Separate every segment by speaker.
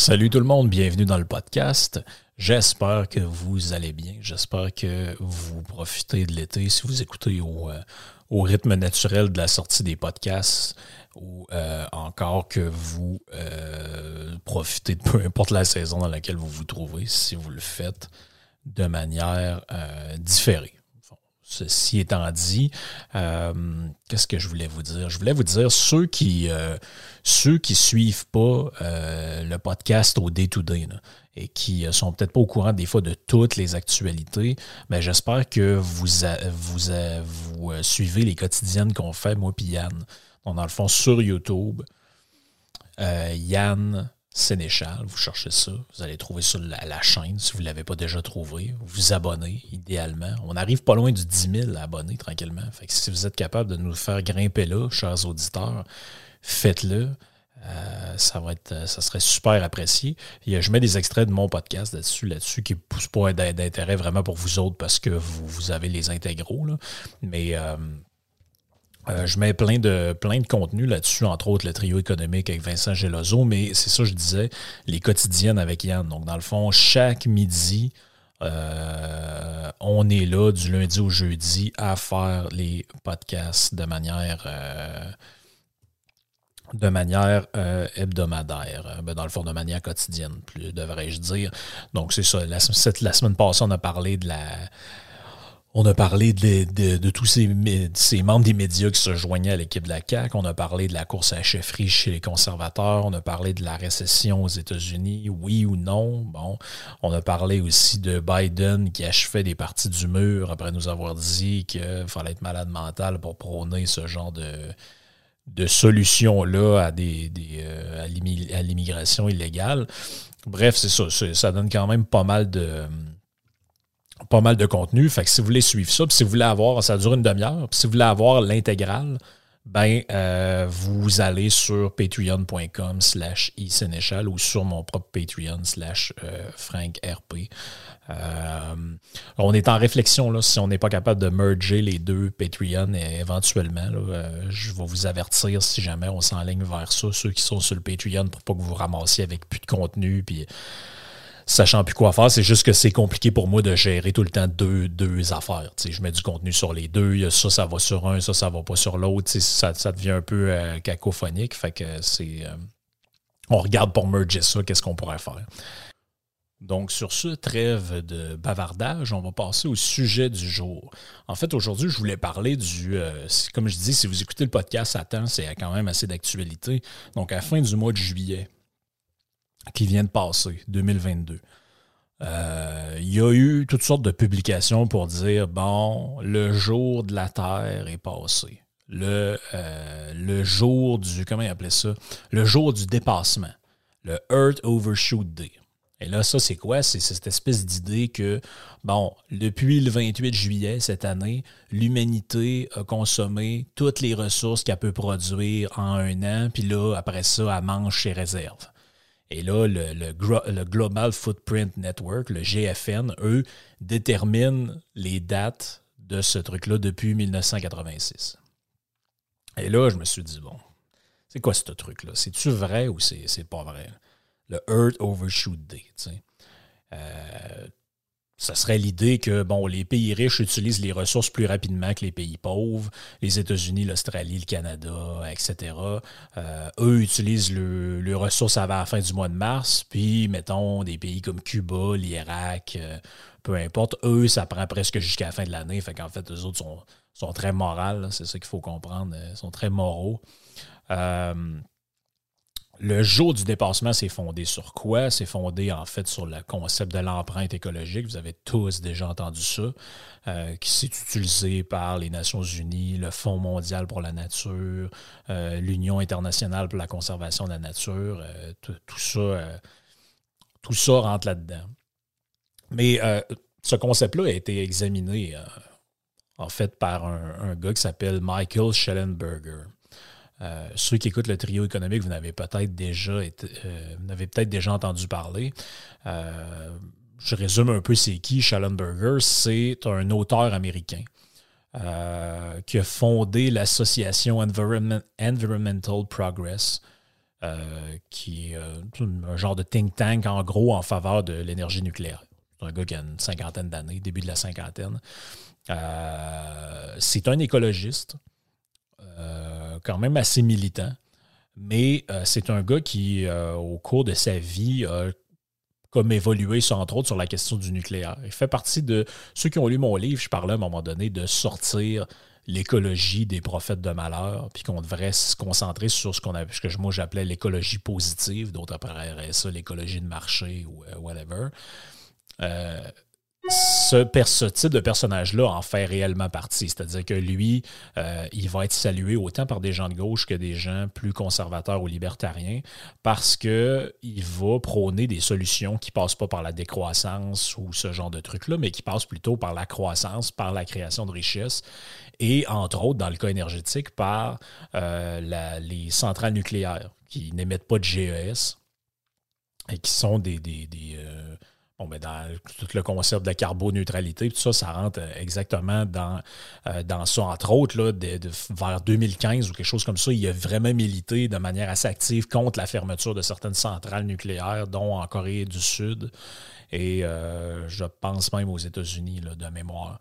Speaker 1: Salut tout le monde, bienvenue dans le podcast. J'espère que vous allez bien. J'espère que vous profitez de l'été si vous écoutez au, euh, rythme naturel de la sortie des podcasts ou euh, encore que vous euh, profitez de peu importe la saison dans laquelle vous vous trouvez, si vous le faites de manière différée. Ceci étant dit, euh, qu'est-ce que je voulais vous dire? Je voulais vous dire, ceux qui euh, ceux qui suivent pas euh, le podcast au day-to-day et qui euh, sont peut-être pas au courant des fois de toutes les actualités, mais j'espère que vous, vous, euh, suivez les quotidiennes qu'on fait, moi et Yann. Dans le fond, sur YouTube, euh, Yann Sénéchal, vous cherchez ça, vous allez trouver sur la, la chaîne si vous ne l'avez pas déjà trouvé. Vous vous abonnez, idéalement. On arrive pas loin du 10 000 abonnés tranquillement. Si vous êtes capable de nous faire grimper là, chers auditeurs, faites-le. Euh, ça être, ça serait super apprécié. Je mets des extraits de mon podcast là-dessus, là-dessus, qui ne poussent pas d'in- d'intérêt vraiment pour vous autres parce que vous, avez les intégraux. Mais euh, euh, je mets plein de, plein de contenu là-dessus, entre autres le trio économique avec Vincent Gelozo, mais c'est ça, je disais, les quotidiennes avec Yann. Donc, dans le fond, chaque midi, euh, on est là du lundi au jeudi à faire les podcasts de manière. euh, de manière hebdomadaire, ben, dans le fond, de manière quotidienne, plus devrais-je dire. Donc, c'est ça. La semaine passée, on a parlé de la, on a parlé de, tous ces, membres des médias qui se joignaient à l'équipe de la CAQ. On a parlé de la course à la chefferie chez les conservateurs. On a parlé de la récession aux États-Unis, oui ou non? Bon, on a parlé aussi de Biden qui achevait des parties du mur après nous avoir dit qu'il fallait être malade mental pour prôner ce genre de, de solutions-là à, des, euh, à l'immi- à l'immigration illégale. Bref, c'est ça. Ça donne quand même pas mal de pas mal de contenu. Fait que si vous voulez suivre ça, puis si vous voulez avoir, ça dure une demi-heure, puis si vous voulez avoir l'intégrale, ben euh, vous allez sur patreon.com slash isénéchal ou sur mon propre Patreon slash euh, frankrp. Euh, on est en réflexion là, si on n'est pas capable de merger les deux Patreon et éventuellement. euh, je vais vous avertir si jamais on s'enligne vers ça, ceux qui sont sur le Patreon, pour pas que vous ramassiez avec plus de contenu. Puis sachant plus quoi faire. C'est juste que c'est compliqué pour moi de gérer tout le temps deux, deux affaires. Je mets du contenu sur les deux. Ça, ça va sur un, ça, ça va pas sur l'autre. Ça, ça devient un peu euh, cacophonique. Fait que c'est. euh, on regarde pour merger ça, qu'est-ce qu'on pourrait faire. Donc, sur ce trêve de bavardage, on va passer au sujet du jour. En fait, aujourd'hui, je voulais parler du. euh, comme je dis, si vous écoutez le podcast à temps, c'est quand même assez d'actualité. Donc, à fin du mois de juillet, qui vient de passer, 2022. Euh, il y a eu toutes sortes de publications pour dire bon, le jour de la Terre est passé. Le, euh, le jour du. Comment il appelait ça? Le jour du dépassement. Le Earth Overshoot Day. Et là, ça, c'est quoi? C'est cette espèce d'idée que, bon, depuis le 28 juillet cette année, l'humanité a consommé toutes les ressources qu'elle peut produire en un an, puis là, après ça, elle mange ses réserves. Et là, le, le Global Footprint Network, le GFN, eux, déterminent les dates de ce truc-là depuis 1986. Et là, je me suis dit, bon, c'est quoi ce truc-là? C'est-tu vrai ou c'est c'est pas vrai? Le Earth Overshoot Day, tu sais. Euh, ce serait l'idée que bon, les pays riches utilisent les ressources plus rapidement que les pays pauvres. Les États-Unis, l'Australie, le Canada, etc. Euh, eux utilisent les ressources avant la fin du mois de mars. Puis, mettons, des pays comme Cuba, l'Irak, euh, peu importe, eux, ça prend presque jusqu'à la fin de l'année. Fait qu'en fait, eux autres sont, sont très morales. C'est ça qu'il faut comprendre. Ils sont très moraux. Euh, le jour du dépassement, c'est fondé sur quoi? C'est fondé en fait sur le concept de l'empreinte écologique. Vous avez tous déjà entendu ça, euh, qui s'est utilisé par les Nations Unies, le Fonds mondial pour la nature, euh, l'Union internationale pour la conservation de la nature. Euh, tout, ça, tout rentre là-dedans. Mais ce concept-là a été examiné en fait par un, un gars qui s'appelle Michael Schellenberger. Euh, ceux qui écoutent le trio économique, vous n'avez peut-être déjà, euh, peut-être déjà entendu parler. Euh, je résume un peu c'est qui Schallenberger. C'est un auteur américain qui a fondé l'association Environmental Progress, qui est un genre de think tank en gros en faveur de l'énergie nucléaire. C'est un gars qui a une cinquantaine d'années, début de la cinquantaine. c'est un écologiste. Euh, quand même assez militant. Mais euh, c'est un gars qui, euh, au cours de sa vie, a comme évolué, entre autres, sur la question du nucléaire. Il fait partie de ceux qui ont lu mon livre. Je parlais à un moment donné de sortir l'écologie des prophètes de malheur, puis qu'on devrait se concentrer sur ce qu'on a, ce que moi j'appelais l'écologie positive, d'autres appelleraient ça l'écologie de marché ou whatever ce, type de personnage-là en fait réellement partie. C'est-à-dire que lui, euh, il va être salué autant par des gens de gauche que des gens plus conservateurs ou libertariens parce qu'il va prôner des solutions qui ne passent pas par la décroissance ou ce genre de trucs-là, mais qui passent plutôt par la croissance, par la création de richesses et, entre autres, dans le cas énergétique, par euh, les centrales nucléaires qui n'émettent pas de GES et qui sont des, euh, Ben dans tout le concept de carboneutralité, tout ça, ça rentre euh, exactement dans, euh, dans ça. Entre autres, vers 2015 ou quelque chose comme ça, il a vraiment milité de manière assez active contre la fermeture de certaines centrales nucléaires, dont en Corée du Sud et euh, je pense même aux États-Unis de mémoire.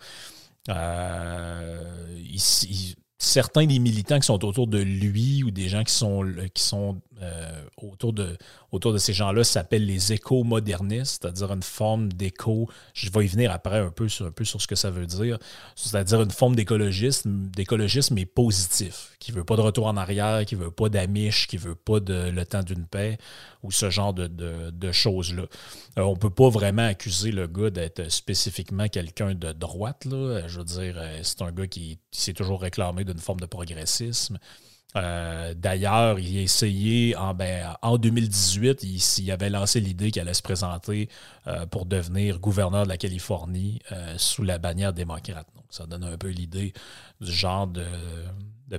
Speaker 1: certains des militants qui sont autour de lui ou des gens qui sont autour de autour de ces gens-là s'appellent les éco-modernistes, c'est-à-dire une forme d'éco. Je vais y venir après un peu sur, un peu sur ce que ça veut dire. C'est-à-dire une forme d'écologisme, d'écologisme mais positif, qui ne veut pas de retour en arrière, qui ne veut pas d'amiche, qui ne veut pas de le temps d'une paix ou ce genre de, choses-là. Euh, on ne peut pas vraiment accuser le gars d'être spécifiquement quelqu'un de droite. Là. Je veux dire, euh, c'est un gars qui s'est toujours réclamé d'une forme de progressisme. Euh, d'ailleurs, il a essayé en, ben, en 2018, il, avait lancé l'idée qu'il allait se présenter euh, pour devenir gouverneur de la Californie euh, sous la bannière démocrate. Donc, ça donne un peu l'idée du genre de,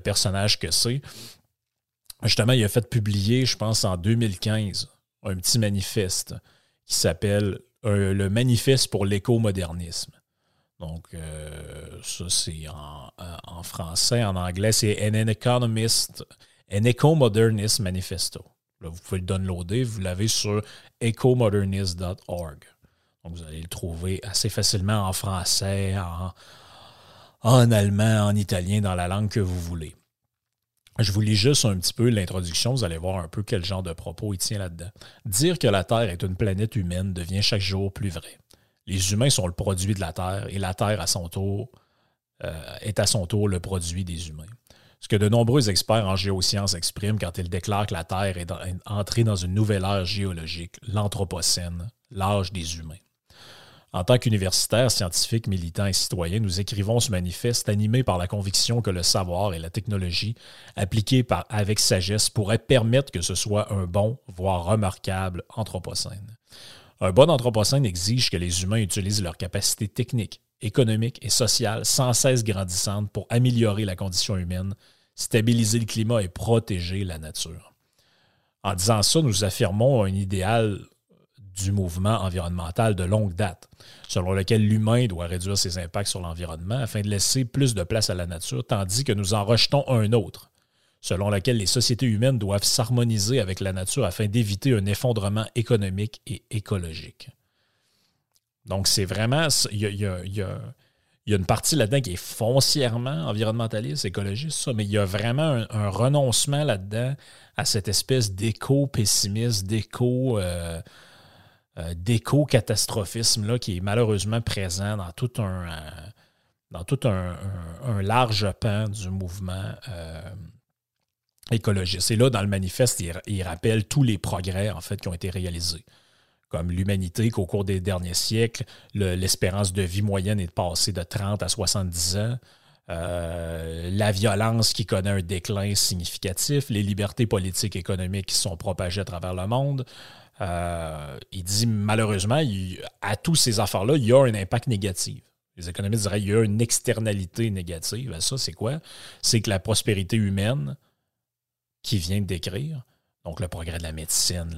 Speaker 1: personnage que c'est. Justement, il a fait publier, je pense, en 2015, un petit manifeste qui s'appelle Le Manifeste pour l'éco-modernisme. Donc, euh, ça, c'est en, français. En anglais, c'est An Economist, An Eco-Modernist Manifesto. Là, vous pouvez le downloader. Vous l'avez sur ecomodernist.org. Donc, vous allez le trouver assez facilement en français, en allemand, en italien, dans la langue que vous voulez. Je vous lis juste un petit peu l'introduction, vous allez voir un peu quel genre de propos il tient là-dedans. Dire que la Terre est une planète humaine devient chaque jour plus vrai les humains sont le produit de la Terre et la Terre, à son tour, euh, est à son tour le produit des humains. Ce que de nombreux experts en géosciences expriment quand ils déclarent que la Terre est entrée dans une nouvelle ère géologique, l'Anthropocène, l'âge des humains. En tant qu'universitaires, scientifiques, militants et citoyens, nous écrivons ce manifeste animé par la conviction que le savoir et la technologie, appliqués par, avec sagesse, pourraient permettre que ce soit un bon, voire remarquable Anthropocène. Un bon anthropocène exige que les humains utilisent leurs capacités techniques, économiques et sociales sans cesse grandissantes pour améliorer la condition humaine, stabiliser le climat et protéger la nature. En disant ça, nous affirmons un idéal du mouvement environnemental de longue date, selon lequel l'humain doit réduire ses impacts sur l'environnement afin de laisser plus de place à la nature, tandis que nous en rejetons un autre, selon laquelle les sociétés humaines doivent s'harmoniser avec la nature afin d'éviter un effondrement économique et écologique. Donc, c'est vraiment. Il y a, une partie là-dedans qui est foncièrement environnementaliste, écologiste, ça, mais il y a vraiment un, renoncement là-dedans à cette espèce d'éco-pessimisme, d'éco. Euh, euh, d'éco-catastrophisme là, qui est malheureusement présent dans tout un, euh, dans tout un, large pan du mouvement écologiste. Et là, dans le manifeste, il, rappelle tous les progrès en fait, qui ont été réalisés comme l'humanité, qu'au cours des derniers siècles, l'espérance de vie moyenne est passée de 30 à 70 ans. Euh, la violence qui connaît un déclin significatif, les libertés politiques et économiques qui sont propagées à travers le monde. Euh, il dit malheureusement, à tous ces affaires-là, il y a un impact négatif. Les économistes diraient qu'il y a une externalité négative. ça, c'est quoi? C'est que la prospérité humaine qui vient de décrire donc, le progrès de la médecine,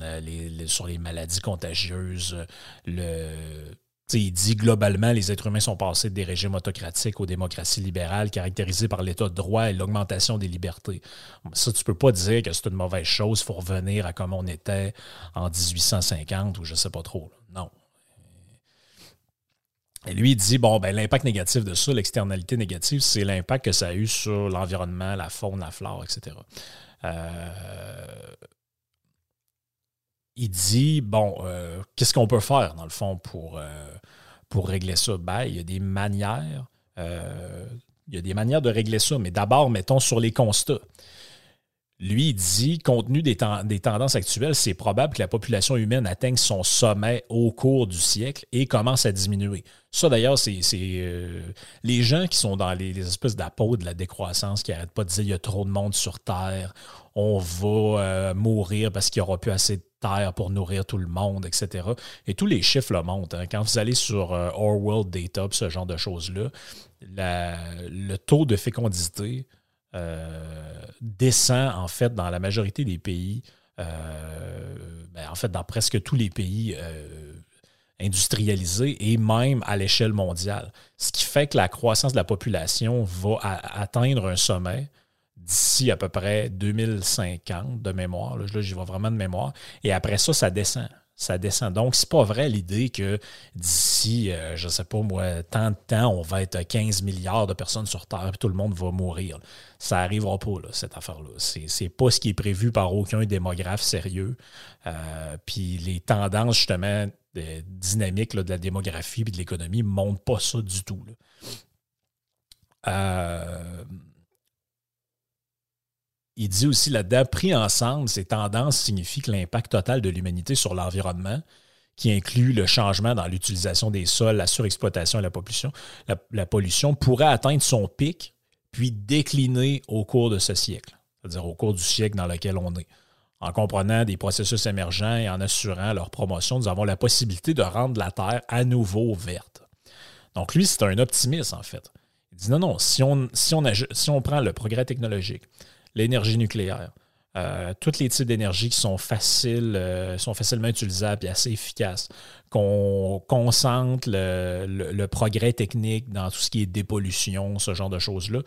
Speaker 1: sur les maladies contagieuses, il dit globalement, les êtres humains sont passés des régimes autocratiques aux démocraties libérales caractérisées par l'état de droit et l'augmentation des libertés. Ça, tu ne peux pas dire que c'est une mauvaise chose, il faut revenir à comme on était en 1850 ou je ne sais pas trop. Non. Et lui, il dit, bon, ben, l'impact négatif de ça, l'externalité négative, c'est l'impact que ça a eu sur l'environnement, la faune, la flore, etc. Euh, il dit bon, euh, qu'est-ce qu'on peut faire, dans le fond, pour, euh, pour régler ça? Ben, il y a des manières. il y a des manières de régler ça, mais d'abord, mettons sur les constats. Lui, dit, compte tenu des, tendances actuelles, c'est probable que la population humaine atteigne son sommet au cours du siècle et commence à diminuer. Ça, d'ailleurs, c'est euh, les gens qui sont dans les, espèces d'apôts de la décroissance, qui n'arrêtent pas de dire il y a trop de monde sur Terre, on va euh, mourir parce qu'il n'y aura plus assez de terre pour nourrir tout le monde, etc. Et tous les chiffres le montrent. Hein. Quand vous allez sur euh, World Data, ce genre de choses-là, le taux de fécondité euh, descend en fait dans la majorité des pays, euh, ben, en fait dans presque tous les pays euh, industrialisés et même à l'échelle mondiale. Ce qui fait que la croissance de la population va atteindre un sommet d'ici à peu près 2050 de mémoire. Là, j'y vois vraiment de mémoire. Et après ça, ça descend ça descend. Donc, c'est pas vrai l'idée que d'ici, euh, je sais pas moi, tant de temps, on va être 15 milliards de personnes sur Terre et tout le monde va mourir. Ça n'arrivera pas, cette affaire-là. C'est, c'est pas ce qui est prévu par aucun démographe sérieux. Euh, puis les tendances, justement, dynamiques de la démographie et de l'économie ne montrent pas ça du tout. Euh, il dit aussi là-dedans, pris ensemble, ces tendances signifient que l'impact total de l'humanité sur l'environnement, qui inclut le changement dans l'utilisation des sols, la surexploitation et la pollution, la, pollution, pourrait atteindre son pic, puis décliner au cours de ce siècle, c'est-à-dire au cours du siècle dans lequel on est. En comprenant des processus émergents et en assurant leur promotion, nous avons la possibilité de rendre la Terre à nouveau verte. Donc lui, c'est un optimiste en fait. Il dit non, non, si on, prend le progrès technologique, l'énergie nucléaire. Euh, tous les types d'énergie qui sont faciles, euh, sont facilement utilisables et assez efficaces, qu'on concentre le, progrès technique dans tout ce qui est dépollution, ce genre de choses-là,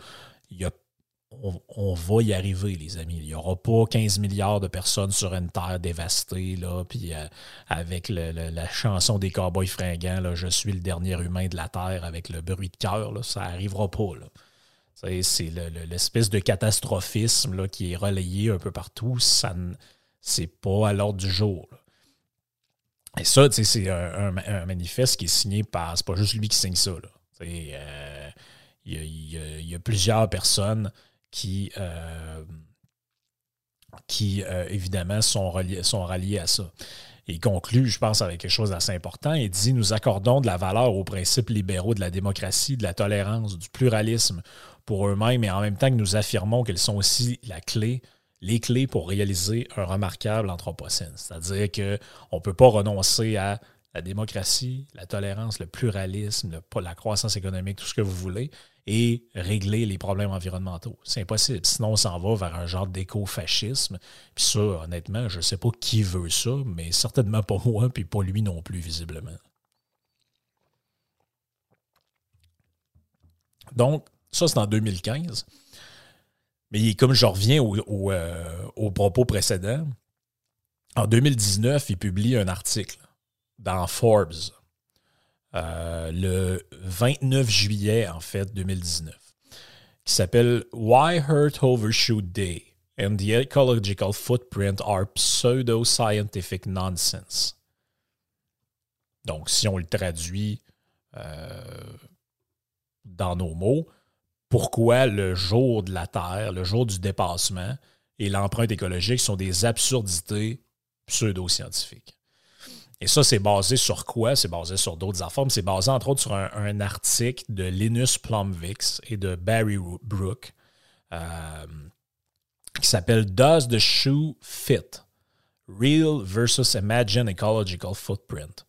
Speaker 1: on, va y arriver, les amis. Il n'y aura pas 15 milliards de personnes sur une terre dévastée, là, puis euh, avec la chanson des cowboys fringants, là, je suis le dernier humain de la terre avec le bruit de cœur, ça n'arrivera pas. Là. C'est l'espèce de catastrophisme là, qui est relayé un peu partout. Ça c'est pas à l'ordre du jour. Et ça, c'est un, manifeste qui est signé par. C'est pas juste lui qui signe ça. Il y, a plusieurs personnes qui, euh, qui euh, évidemment, sont, sont ralliées à ça. Il conclut, je pense, avec quelque chose d'assez important. Il dit Nous accordons de la valeur aux principes libéraux de la démocratie, de la tolérance, du pluralisme, pour eux-mêmes et en même temps que nous affirmons qu'elles sont aussi la clé, les clés pour réaliser un remarquable anthropocène. C'est-à-dire qu'on ne peut pas renoncer à la démocratie, la tolérance, le pluralisme, la croissance économique, tout ce que vous voulez, et régler les problèmes environnementaux. C'est impossible. Sinon, on s'en va vers un genre d'éco-fascisme. Puis ça, honnêtement, je ne sais pas qui veut ça, mais certainement pas moi, puis pas lui non plus, visiblement. Donc, ça, c'est en 2015. Mais comme je reviens au, euh, propos précédent, en 2019, il publie un article dans Forbes euh, le 29 juillet, en fait, 2019, qui s'appelle Why Hurt Overshoot Day and the Ecological Footprint are Pseudo-Scientific Nonsense. Donc, si on le traduit euh, dans nos mots, pourquoi le jour de la Terre, le jour du dépassement et l'empreinte écologique sont des absurdités pseudo-scientifiques. Et ça, c'est basé sur quoi? C'est basé sur d'autres affaires, c'est basé entre autres sur un, article de Linus Plumvix et de Barry Brook euh, qui s'appelle Does the Shoe Fit? Real versus Imagine Ecological Footprint.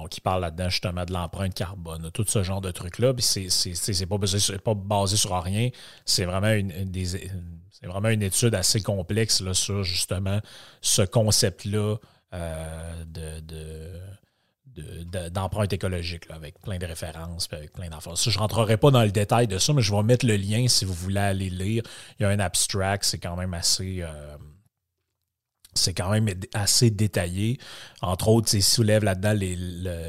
Speaker 1: Donc, il parle là-dedans justement de l'empreinte carbone, tout ce genre de trucs-là. Puis c'est pas, basé sur rien. C'est vraiment une, étude assez complexe sur justement ce concept-là euh, de, d'empreinte écologique, avec plein de références, avec plein d'affaires. je ne rentrerai pas dans le détail de ça, mais je vais mettre le lien si vous voulez aller lire. Il y a un abstract, c'est quand même assez. Euh, c'est quand même assez détaillé. Entre autres, il soulève là-dedans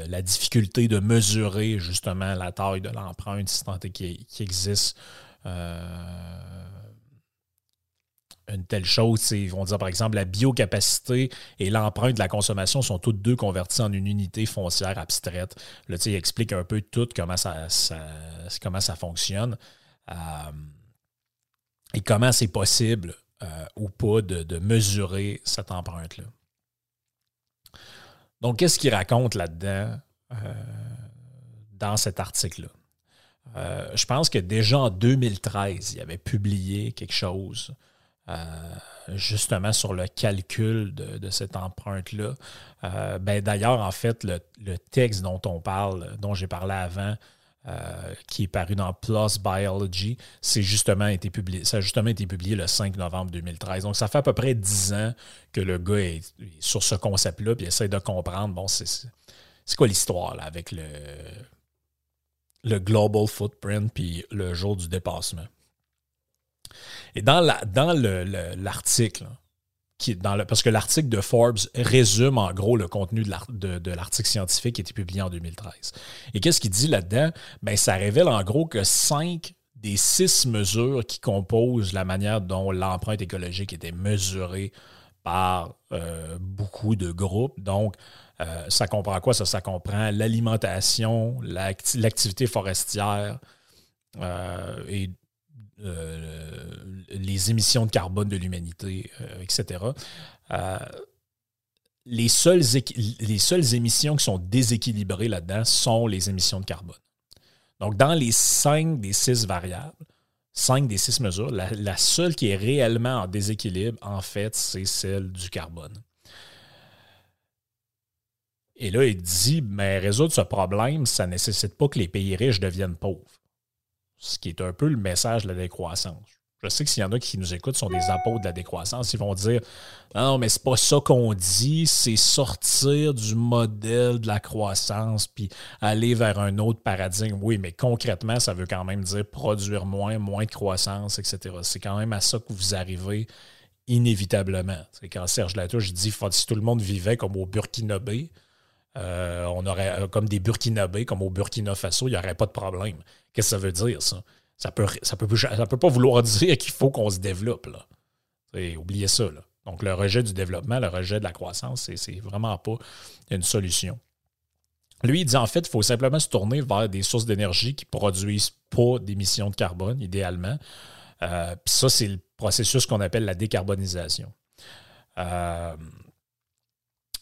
Speaker 1: la difficulté de mesurer justement la taille de l'empreinte, si tant est qu'il existe euh, une telle chose. Ils vont dire, par exemple, la biocapacité et l'empreinte de la consommation sont toutes deux converties en une unité foncière abstraite. Là, il explique un peu tout comment ça, comment ça fonctionne euh, et comment c'est possible euh, ou pas de, mesurer cette empreinte-là. Donc, qu'est-ce qu'il raconte là-dedans euh, dans cet article-là? Euh, je pense que déjà en 2013, il avait publié quelque chose justement sur le calcul de, cette empreinte-là. ben, D'ailleurs, en fait, le, le, texte dont on parle, dont j'ai parlé avant, euh, qui est paru dans PLOS Biology, justement été publié, ça a justement été publié le 5 novembre 2013. Donc, ça fait à peu près 10 ans que le gars est, sur ce concept-là, puis essaie de comprendre, bon, c'est quoi l'histoire avec le, le global footprint, puis le jour du dépassement. Et dans l'article, parce que l'article de Forbes résume en gros le contenu de l'article scientifique qui a été publié en 2013. Et qu'est-ce qu'il dit là-dedans? Ben, ça révèle en gros que cinq des six mesures qui composent la manière dont l'empreinte écologique était mesurée par euh, beaucoup de groupes. Donc, euh, ça comprend quoi? Ça, ça comprend l'alimentation, l'activité forestière euh, et euh, les émissions de carbone de l'humanité, euh, etc. Euh, les, seules les seules émissions qui sont déséquilibrées là-dedans sont les émissions de carbone. Donc, dans les cinq des six variables, cinq des six mesures, la, seule qui est réellement en déséquilibre, en fait, c'est celle du carbone. Et là, il dit, mais résoudre ce problème, ça ne nécessite pas que les pays riches deviennent pauvres ce qui est un peu le message de la décroissance. Je sais que s'il y en a qui nous écoutent sont des apôtres de la décroissance, ils vont dire Non, mais c'est pas ça qu'on dit, c'est sortir du modèle de la croissance puis aller vers un autre paradigme. Oui, mais concrètement, ça veut quand même dire produire moins, moins de croissance, etc. C'est quand même à ça que vous arrivez inévitablement. C'est quand Serge Latouche dit si tout le monde vivait comme au Burkinabé, euh, on aurait comme des comme au Burkina Faso, il n'y aurait pas de problème. Qu'est-ce que ça veut dire, ça? Ça peut, ça peut, pas vouloir dire qu'il faut qu'on se développe. Là. oubliez ça. Là. Donc, le rejet du développement, le rejet de la croissance, c'est vraiment pas une solution. Lui, il dit en fait, il faut simplement se tourner vers des sources d'énergie qui ne produisent pas d'émissions de carbone, idéalement. Euh, puis ça, c'est le processus qu'on appelle la décarbonisation. Euh,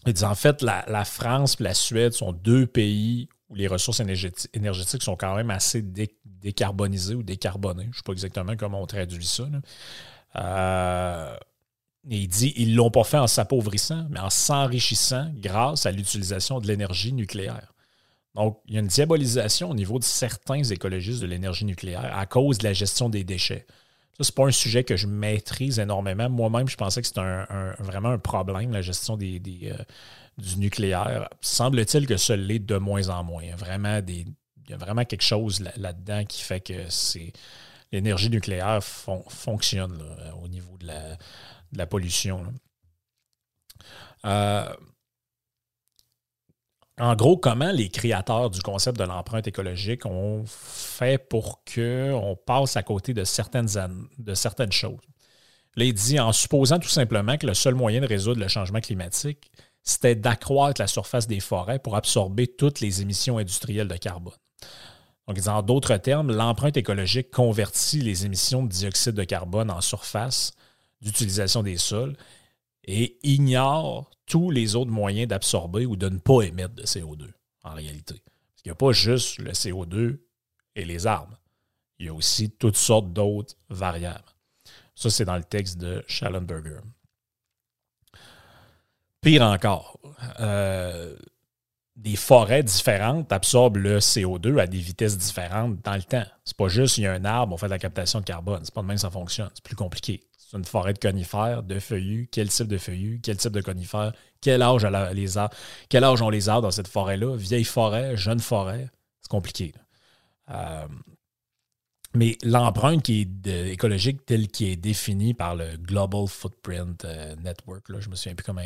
Speaker 1: il dit en fait, la, France et la Suède sont deux pays où les ressources énergétiques sont quand même assez décarbonisées ou décarbonées. Je ne sais pas exactement comment on traduit ça. Euh, il dit ils ne l'ont pas fait en s'appauvrissant, mais en s'enrichissant grâce à l'utilisation de l'énergie nucléaire. Donc, il y a une diabolisation au niveau de certains écologistes de l'énergie nucléaire à cause de la gestion des déchets. Ça, ce n'est pas un sujet que je maîtrise énormément. Moi-même, je pensais que c'était vraiment un problème, la gestion des, euh, du nucléaire. Semble-t-il que ce l'est de moins en moins. Il y a vraiment, il y a vraiment quelque chose là-dedans qui fait que c'est l'énergie nucléaire fonctionne au niveau de la, pollution. Euh, en gros, comment les créateurs du concept de l'empreinte écologique ont fait pour qu'on passe à côté de certaines, choses? Là, il dit en supposant tout simplement que le seul moyen de résoudre le changement climatique, c'était d'accroître la surface des forêts pour absorber toutes les émissions industrielles de carbone. Donc, en d'autres termes, l'empreinte écologique convertit les émissions de dioxyde de carbone en surface d'utilisation des sols et ignore tous les autres moyens d'absorber ou de ne pas émettre de CO2, en réalité. Parce qu'il n'y a pas juste le CO2 et les arbres. Il y a aussi toutes sortes d'autres variables. Ça, c'est dans le texte de Schallenberger. Pire encore, euh, des forêts différentes absorbent le CO2 à des vitesses différentes dans le temps. C'est pas juste il y a un arbre, on fait de la captation de carbone. C'est pas de même que ça fonctionne. C'est plus compliqué. C'est une forêt de conifères, de feuillus. Quel type de feuillus? Quel type de conifères? Quel âge, les arbres? Quel âge ont les arbres dans cette forêt-là? Vieille forêt, jeune forêt? C'est compliqué. Euh, mais l'empreinte qui est écologique telle qui est définie par le Global Footprint euh, Network, là, je me souviens plus comment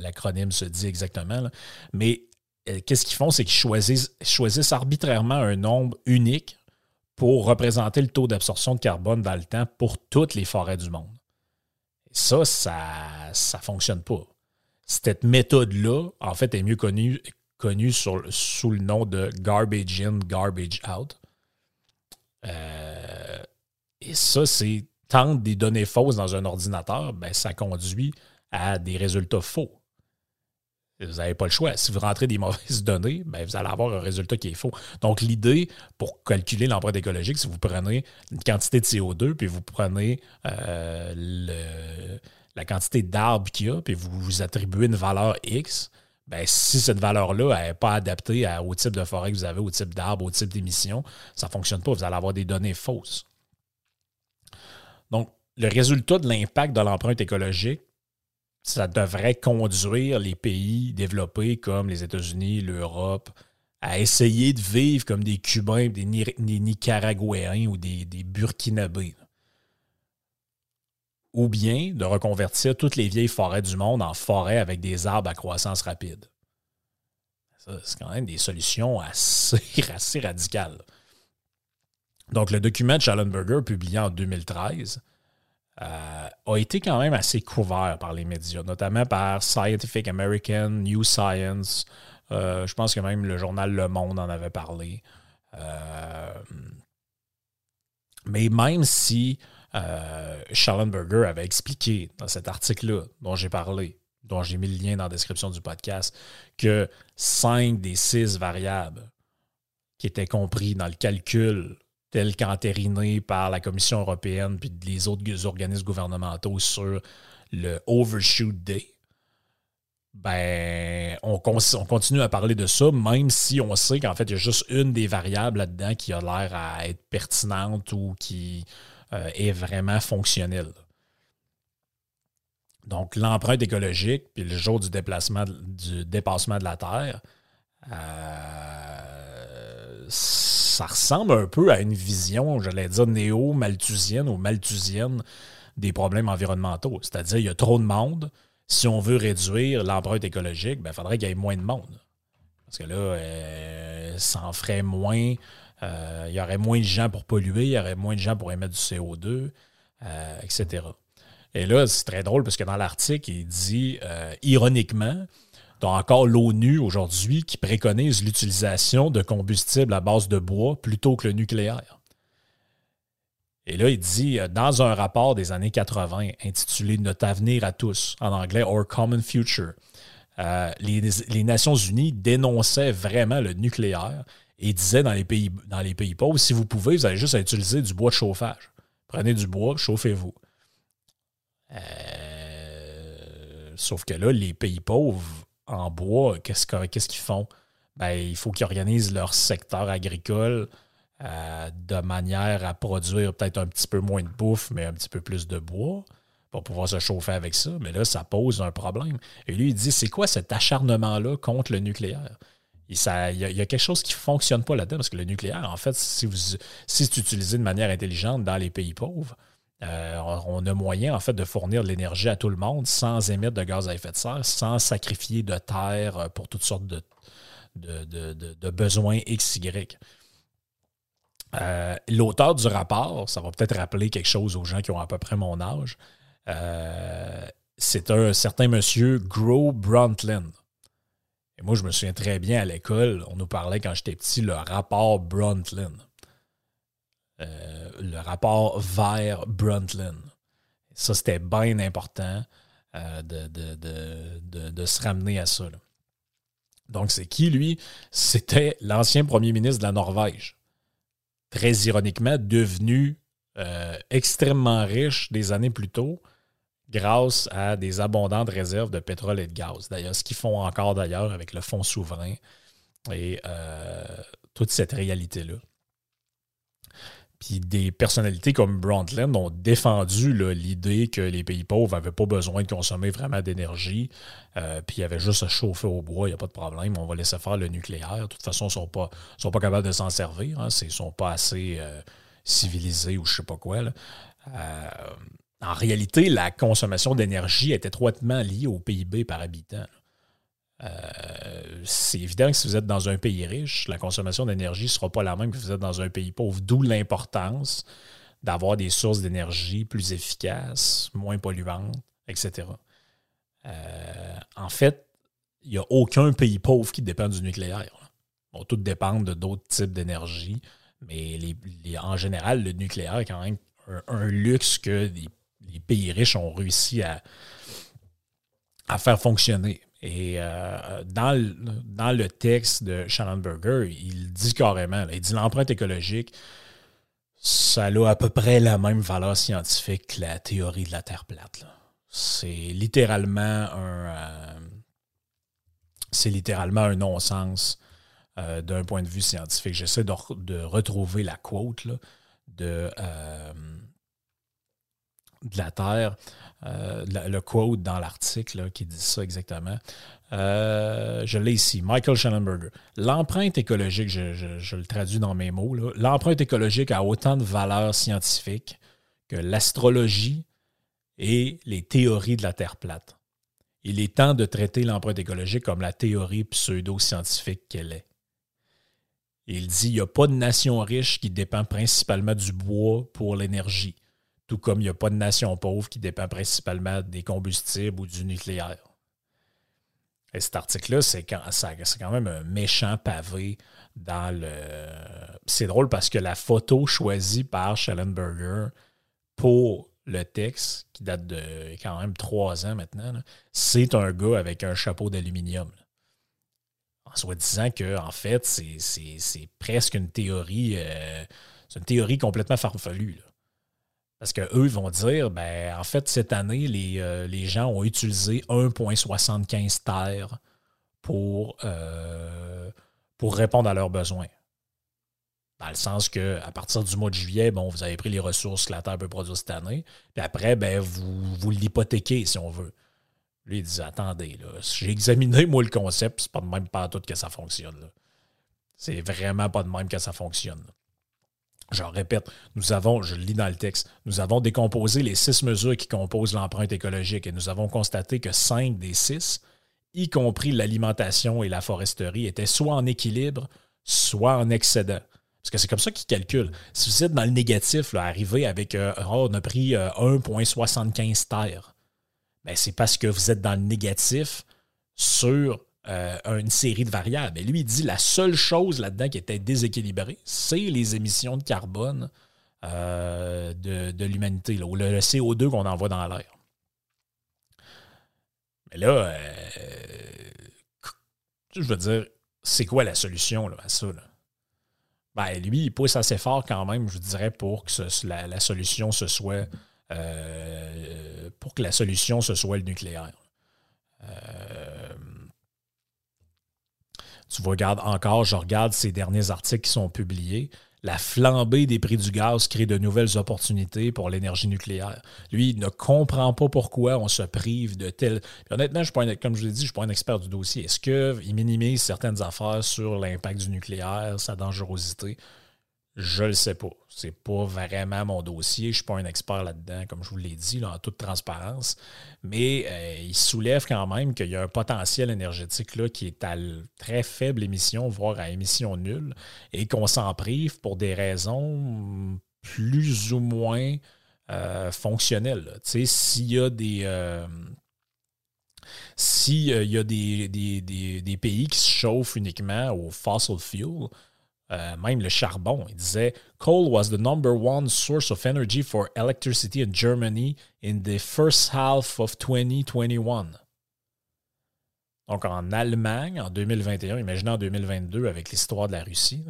Speaker 1: l'acronyme se dit exactement, mais euh, qu'est-ce qu'ils font, c'est qu'ils choisissent arbitrairement un nombre unique pour représenter le taux d'absorption de carbone dans le temps pour toutes les forêts du monde. Ça, ça ne fonctionne pas. Cette méthode-là, en fait, est mieux connue, sous le nom de garbage in, garbage out. Euh, et ça, c'est tant des données fausses dans un ordinateur, ben, ça conduit à des résultats faux. Vous n'avez pas le choix. Si vous rentrez des mauvaises données, ben, vous allez avoir un résultat qui est faux. Donc, l'idée pour calculer l'empreinte écologique, si vous prenez une quantité de CO2, puis vous prenez euh, la quantité d'arbres qu'il y a, puis vous attribuez une valeur X, ben, si cette valeur-là n'est pas adaptée au type de forêt que vous avez, au type d'arbre, au type d'émission, ça ne fonctionne pas. Vous allez avoir des données fausses. Donc, le résultat de l'impact de l'empreinte écologique, ça devrait conduire les pays développés comme les États-Unis, l'Europe, à essayer de vivre comme des Cubains, des, Nicaraguayens ou des, Burkinabés ou bien de reconvertir toutes les vieilles forêts du monde en forêts avec des arbres à croissance rapide. c'est quand même des solutions assez, assez radicales. Donc, le document de Schallenberger, publié en 2013, euh, a été quand même assez couvert par les médias, notamment par Scientific American, New Science. Euh, je pense que même le journal Le Monde en avait parlé. Euh, mais même si Schallenberger avait expliqué dans cet article-là dont j'ai parlé, dont j'ai mis le lien dans la description du podcast, que cinq des six variables qui étaient compris dans le calcul tel qu'entériné par la Commission européenne puis les autres organismes gouvernementaux sur le Overshoot Day, ben, on, on, continue à parler de ça, même si on sait qu'en fait, il y a juste une des variables là-dedans qui a l'air à être pertinente ou qui euh, est vraiment fonctionnel. Donc, l'empreinte écologique, puis le jour du déplacement, du dépassement de la Terre, euh, ça ressemble un peu à une vision, j'allais dire, néo-malthusienne ou malthusienne des problèmes environnementaux. C'est-à-dire, il y a trop de monde. Si on veut réduire l'empreinte écologique, il ben, faudrait qu'il y ait moins de monde. Parce que là, euh, ça en ferait moins euh, il y aurait moins de gens pour polluer, il y aurait moins de gens pour émettre du CO2, euh, etc. Et là, c'est très drôle parce que dans l'article, il dit, ironiquement, tu as encore l'ONU aujourd'hui qui préconise l'utilisation de combustibles à base de bois plutôt que le nucléaire. Et là, il dit, dans un rapport des années 80 intitulé Notre avenir à tous, en anglais Our Common Future, les, les, Nations Unies dénonçaient vraiment le nucléaire et disait dans les pays, dans les pays pauvres, si vous pouvez, vous allez juste utiliser du bois de chauffage. Prenez du bois, chauffez-vous. Euh, sauf que là, les pays pauvres en bois, qu'est-ce qu'ils font? Ben, il faut qu'ils organisent leur secteur agricole euh, de manière à produire peut-être un petit peu moins de bouffe, mais un petit peu plus de bois pour pouvoir se chauffer avec ça. Mais là, ça pose un problème. Et lui, il dit, c'est quoi cet acharnement-là contre le nucléaire? Il y, a quelque chose qui ne fonctionne pas là-dedans parce que le nucléaire, en fait, si, si c'est utilisé de manière intelligente dans les pays pauvres, euh, on a moyen, en fait, de fournir de l'énergie à tout le monde sans émettre de gaz à effet de serre, sans sacrifier de terre pour toutes sortes de, besoins XY. Euh, l'auteur du rapport, ça va peut-être rappeler quelque chose aux gens qui ont à peu près mon âge, euh, c'est un certain monsieur Gro Brundtland. Et moi, je me souviens très bien à l'école, on nous parlait quand j'étais petit le rapport Brundtland. Euh, le rapport vers Brundtland. Ça, c'était bien important de, de, se ramener à ça. Donc, c'est qui, lui? C'était l'ancien premier ministre de la Norvège très ironiquement, devenu euh, extrêmement riche des années plus tôt grâce à des abondantes réserves de pétrole et de gaz. D'ailleurs, ce qu'ils font encore d'ailleurs avec le fonds souverain et euh, toute cette réalité-là. Puis des personnalités comme Brundtland ont défendu l'idée que les pays pauvres n'avaient pas besoin de consommer vraiment d'énergie, euh, puis il y avait juste à chauffer au bois, il n'y a pas de problème, on va laisser faire le nucléaire. De toute façon, ils ne sont pas, capables de s'en servir, hein, ils ne sont pas assez euh, civilisés ou je ne sais pas quoi. Euh, en réalité, la consommation d'énergie est étroitement liée au PIB par habitant. Euh, c'est évident que si vous êtes dans un pays riche, la consommation d'énergie ne sera pas la même que si vous êtes dans un pays pauvre, d'où l'importance d'avoir des sources d'énergie plus efficaces, moins polluantes, etc. Euh, en fait, il n'y a aucun pays pauvre qui dépend du nucléaire. Bon, tout dépend de d'autres types d'énergie, mais en général, le nucléaire est quand même un, luxe que les, pays riches ont réussi à, à faire fonctionner. Et euh, dans, le, dans, le, texte de Schallenberger, il dit carrément, il dit l'empreinte écologique, ça a à peu près la même valeur scientifique que la théorie de la Terre plate. C'est littéralement un euh, c'est littéralement un non-sens euh, d'un point de vue scientifique. J'essaie de, de, retrouver la quote de de la Terre, euh, le quote dans l'article qui dit ça exactement. Euh, je l'ai ici, Michael Schellenberger. L'empreinte écologique, je, le traduis dans mes mots, l'empreinte écologique a autant de valeur scientifique que l'astrologie et les théories de la Terre plate. Il est temps de traiter l'empreinte écologique comme la théorie pseudo-scientifique qu'elle est. Il dit il n'y a pas de nation riche qui dépend principalement du bois pour l'énergie tout comme il n'y a pas de nation pauvre qui dépend principalement des combustibles ou du nucléaire. Et cet article-là, c'est quand, quand, même un méchant pavé dans le. C'est drôle parce que la photo choisie par Schellenberger pour le texte, qui date de quand même trois ans maintenant, c'est un gars avec un chapeau d'aluminium. En soi disant que, en fait, c'est presque une théorie. Euh, c'est une théorie complètement farfelue. Parce qu'eux vont dire, ben, en fait, cette année, les, euh, gens ont utilisé 1,75 terres pour, euh, pour répondre à leurs besoins. Dans le sens qu'à partir du mois de juillet, bon, vous avez pris les ressources que la Terre peut produire cette année. Puis après, ben, vous, vous l'hypothéquez, si on veut. Lui, il dit Attendez, j'ai examiné, moi, le concept, c'est pas de même pas tout que ça fonctionne. C'est vraiment pas de même que ça fonctionne. Je répète, nous avons, je le lis dans le texte, nous avons décomposé les six mesures qui composent l'empreinte écologique et nous avons constaté que cinq des six, y compris l'alimentation et la foresterie, étaient soit en équilibre, soit en excédent. Parce que c'est comme ça qu'ils calculent. Si vous êtes dans le négatif, là, arrivé avec euh, oh, on a pris 1,75 euh, terres, ben, c'est parce que vous êtes dans le négatif sur euh, une série de variables. Et lui, il dit la seule chose là-dedans qui était déséquilibrée, c'est les émissions de carbone euh, de, l'humanité, ou le, CO2 qu'on envoie dans l'air. Mais là, euh, je veux dire, c'est quoi la solution à ça? Ben, lui, il pousse assez fort quand même, je dirais, pour que la, solution ce soit pour que la solution ce soit le nucléaire. Tu regardes encore, je regarde ces derniers articles qui sont publiés. La flambée des prix du gaz crée de nouvelles opportunités pour l'énergie nucléaire. Lui, il ne comprend pas pourquoi on se prive de tel. honnêtement, je comme je l'ai dit, je ne suis pas un expert du dossier. Est-ce qu'il minimise certaines affaires sur l'impact du nucléaire, sa dangerosité? Je le sais pas. C'est pas vraiment mon dossier. Je ne suis pas un expert là-dedans, comme je vous l'ai dit, en toute transparence. Mais euh, il soulève quand même qu'il y a un potentiel énergétique là, qui est à très faible émission, voire à émission nulle, et qu'on s'en prive pour des raisons plus ou moins euh, fonctionnelles. S'il y a des. Euh, s'il y a des, des, pays qui se chauffent uniquement au fossil fuel, euh, même le charbon. Il disait Coal was the number one source of energy for electricity in Germany in the first half of 2021. Donc en Allemagne, en 2021, imaginez en 2022 avec l'histoire de la Russie,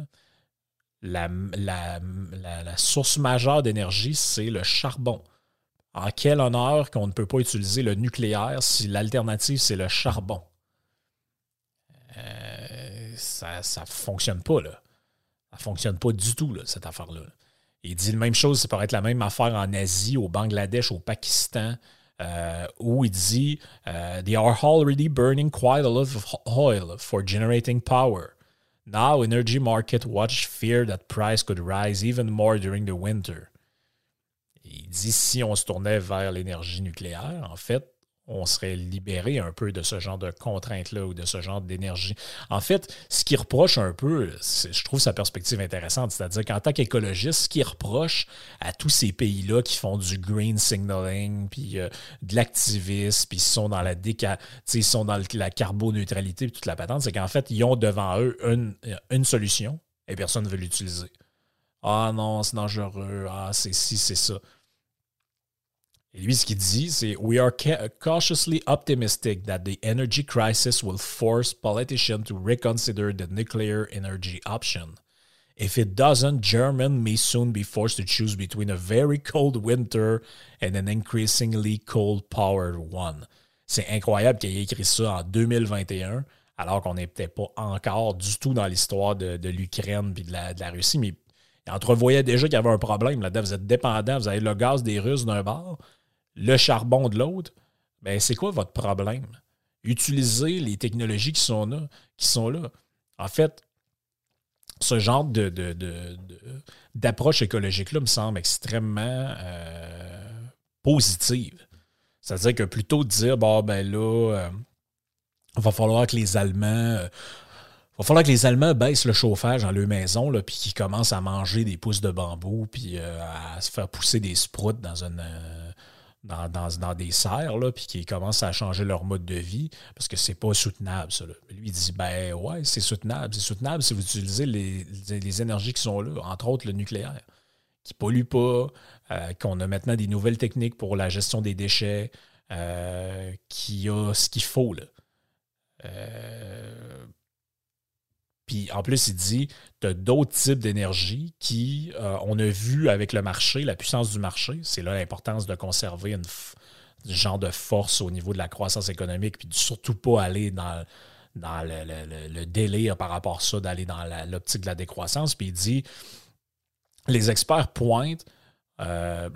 Speaker 1: la, source majeure d'énergie, c'est le charbon. En quel honneur qu'on ne peut pas utiliser le nucléaire si l'alternative, c'est le charbon? Euh, ça ne fonctionne pas, là. Ça ne fonctionne pas du tout, cette affaire-là. Il dit la même chose, ça pourrait être la même affaire en Asie, au Bangladesh, au Pakistan, euh, où il dit uh, They are already burning quite a lot of oil for generating power. Now, energy market watch fear that price could rise even more during the winter. Il dit si on se tournait vers l'énergie nucléaire, en fait, on serait libéré un peu de ce genre de contraintes-là ou de ce genre d'énergie. En fait, ce qui reproche un peu, je trouve sa perspective intéressante, c'est-à-dire qu'en tant qu'écologiste, ce qui reproche à tous ces pays-là qui font du green signaling, puis euh, de l'activisme, puis ils sont dans la déca ils sont dans la carboneutralité, puis toute la patente, c'est qu'en fait, ils ont devant eux une, une solution et personne ne veut l'utiliser. Ah non, c'est dangereux, ah c'est ci, c'est ça. Et lui, ce qu'il dit, c'est We are cautiously optimistic that the energy crisis will force politicians to reconsider the nuclear energy option. If it doesn't, Germany may soon be forced to choose between a very cold winter and an increasingly cold power one. C'est incroyable qu'il ait écrit ça en 2021, alors qu'on n'est peut-être pas encore du tout dans l'histoire de, de l'Ukraine et de la, de la, Russie, mais il entrevoyait déjà qu'il y avait un problème là-dedans. Vous êtes dépendant, vous avez le gaz des Russes d'un bord, le charbon de l'autre, ben c'est quoi votre problème? Utilisez les technologies qui sont là. En fait, ce genre d'approche écologique-là me semble extrêmement euh, positive. C'est-à-dire que plutôt de dire, bon, ben là, euh, il va falloir que les Allemands. Euh, va falloir que les Allemands baissent le chauffage dans leur maison, puis qu'ils commencent à manger des pousses de bambou, puis à se faire pousser des sprouts dans une, dans, des serres, là, puis qui commencent à changer leur mode de vie, parce que c'est pas soutenable, ça. Lui, il dit, ben ouais, c'est soutenable. C'est soutenable si vous utilisez les, énergies qui sont là, entre autres le nucléaire, qui pollue pas, euh, qu'on a maintenant des nouvelles techniques pour la gestion des déchets, euh, qui a ce qu'il faut, là. Euh, puis en plus, il dit, d'autres types d'énergie qui, euh, on a vu avec le marché, la puissance du marché, c'est là l'importance de conserver une, genre de force au niveau de la croissance économique, puis surtout pas aller dans, dans le, délire par rapport à ça, d'aller dans l'optique de la décroissance. Puis il dit, les experts pointent, euh,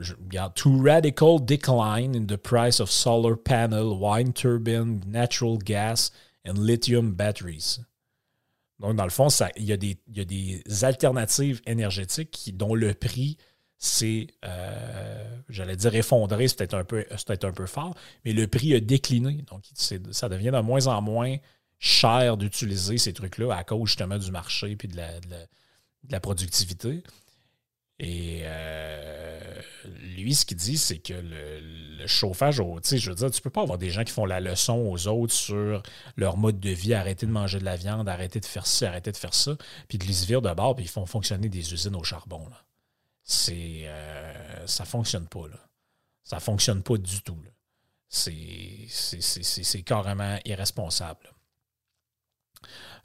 Speaker 1: to radical decline in the price of solar panel, wind turbine, natural gas and lithium batteries. Donc, dans le fond, il, y a des, alternatives énergétiques dont le prix c'est, euh, j'allais dire effondré, c'est peut-être un, peu, un peu fort, mais le prix a décliné. Donc, ça devient de moins en moins cher d'utiliser ces trucs-là à cause justement du marché et de la productivité. Et euh, lui, ce qu'il dit, c'est que le, chauffage, tu je veux dire, tu peux pas avoir des gens qui font la leçon aux autres sur leur mode de vie, arrêter de manger de la viande, arrêter de faire ci, arrêter de faire ça, puis de les virer de bord, puis ils font fonctionner des usines au charbon. Là. C'est, euh, ça fonctionne pas. Là. Ça fonctionne pas du tout. C'est, c'est carrément irresponsable.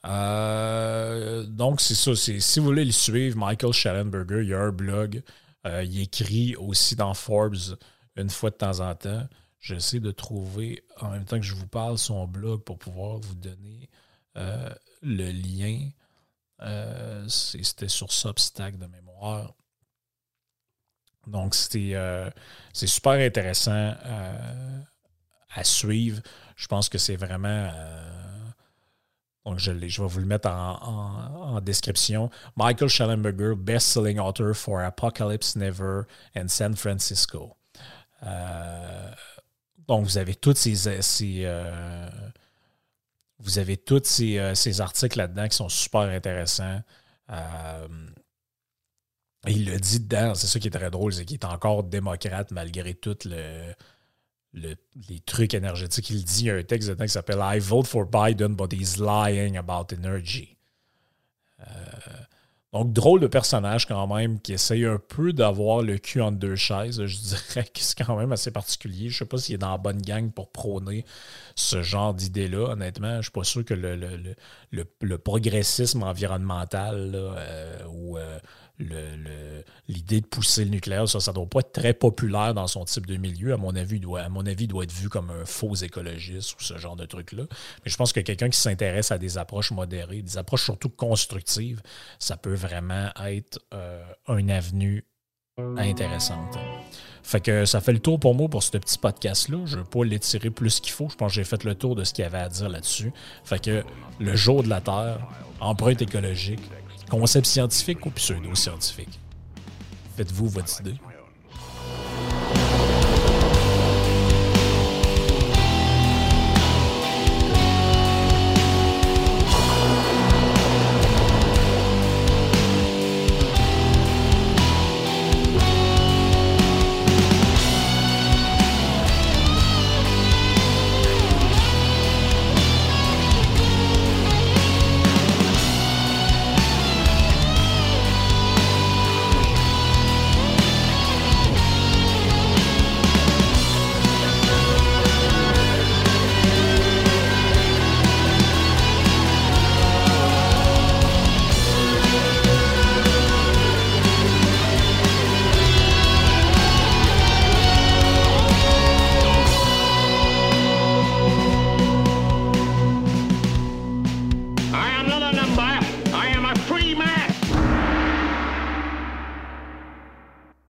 Speaker 1: Euh, donc, c'est ça. Si vous voulez le suivre, Michael Schallenberger, il y a un blog. Euh, il écrit aussi dans Forbes une fois de temps en temps. J'essaie de trouver, en même temps que je vous parle, son blog pour pouvoir vous donner euh, le lien. C'était sur Substack de mémoire. Donc, c'est super intéressant à suivre. Je pense que c'est vraiment Donc, je, vais vous le mettre en, description. Michael Schellenberger, best-selling author for Apocalypse Never and San Francisco. Euh, donc, vous avez tous ces, euh, vous avez tous ces, euh, ces articles là-dedans qui sont super intéressants. il le dit dedans, c'est ça qui est très drôle, c'est qu'il est encore démocrate malgré tout le, les trucs énergétiques. Il dit un texte qui s'appelle I vote for Biden, but he's lying about energy. Euh, donc, drôle de personnage quand même qui essaye un peu d'avoir le cul entre deux chaises. Je dirais que c'est quand même assez particulier. Je ne sais pas s'il est dans la bonne gang pour prôner ce genre d'idée-là. Honnêtement, je ne suis pas sûr que le, le, progressisme environnemental euh, ou euh, l'idée de pousser le nucléaire, ça ne doit pas être très populaire dans son type de milieu. À mon avis, avis, doit être vu comme un faux écologiste ou ce genre de truc-là. Mais je pense que quelqu'un qui s'intéresse à des approches modérées, des approches surtout constructives, ça peut vraiment être euh, une avenue intéressante. Fait que ça fait le tour pour moi pour ce petit podcast-là. Je ne vais pas l'étirer plus qu'il faut. Je pense que j'ai fait le tour de ce qu'il y avait à dire là-dessus. Fait que le jour de la Terre, empreinte écologique, Concept scientifique ou pseudo-scientifique? Faites-vous votre idée.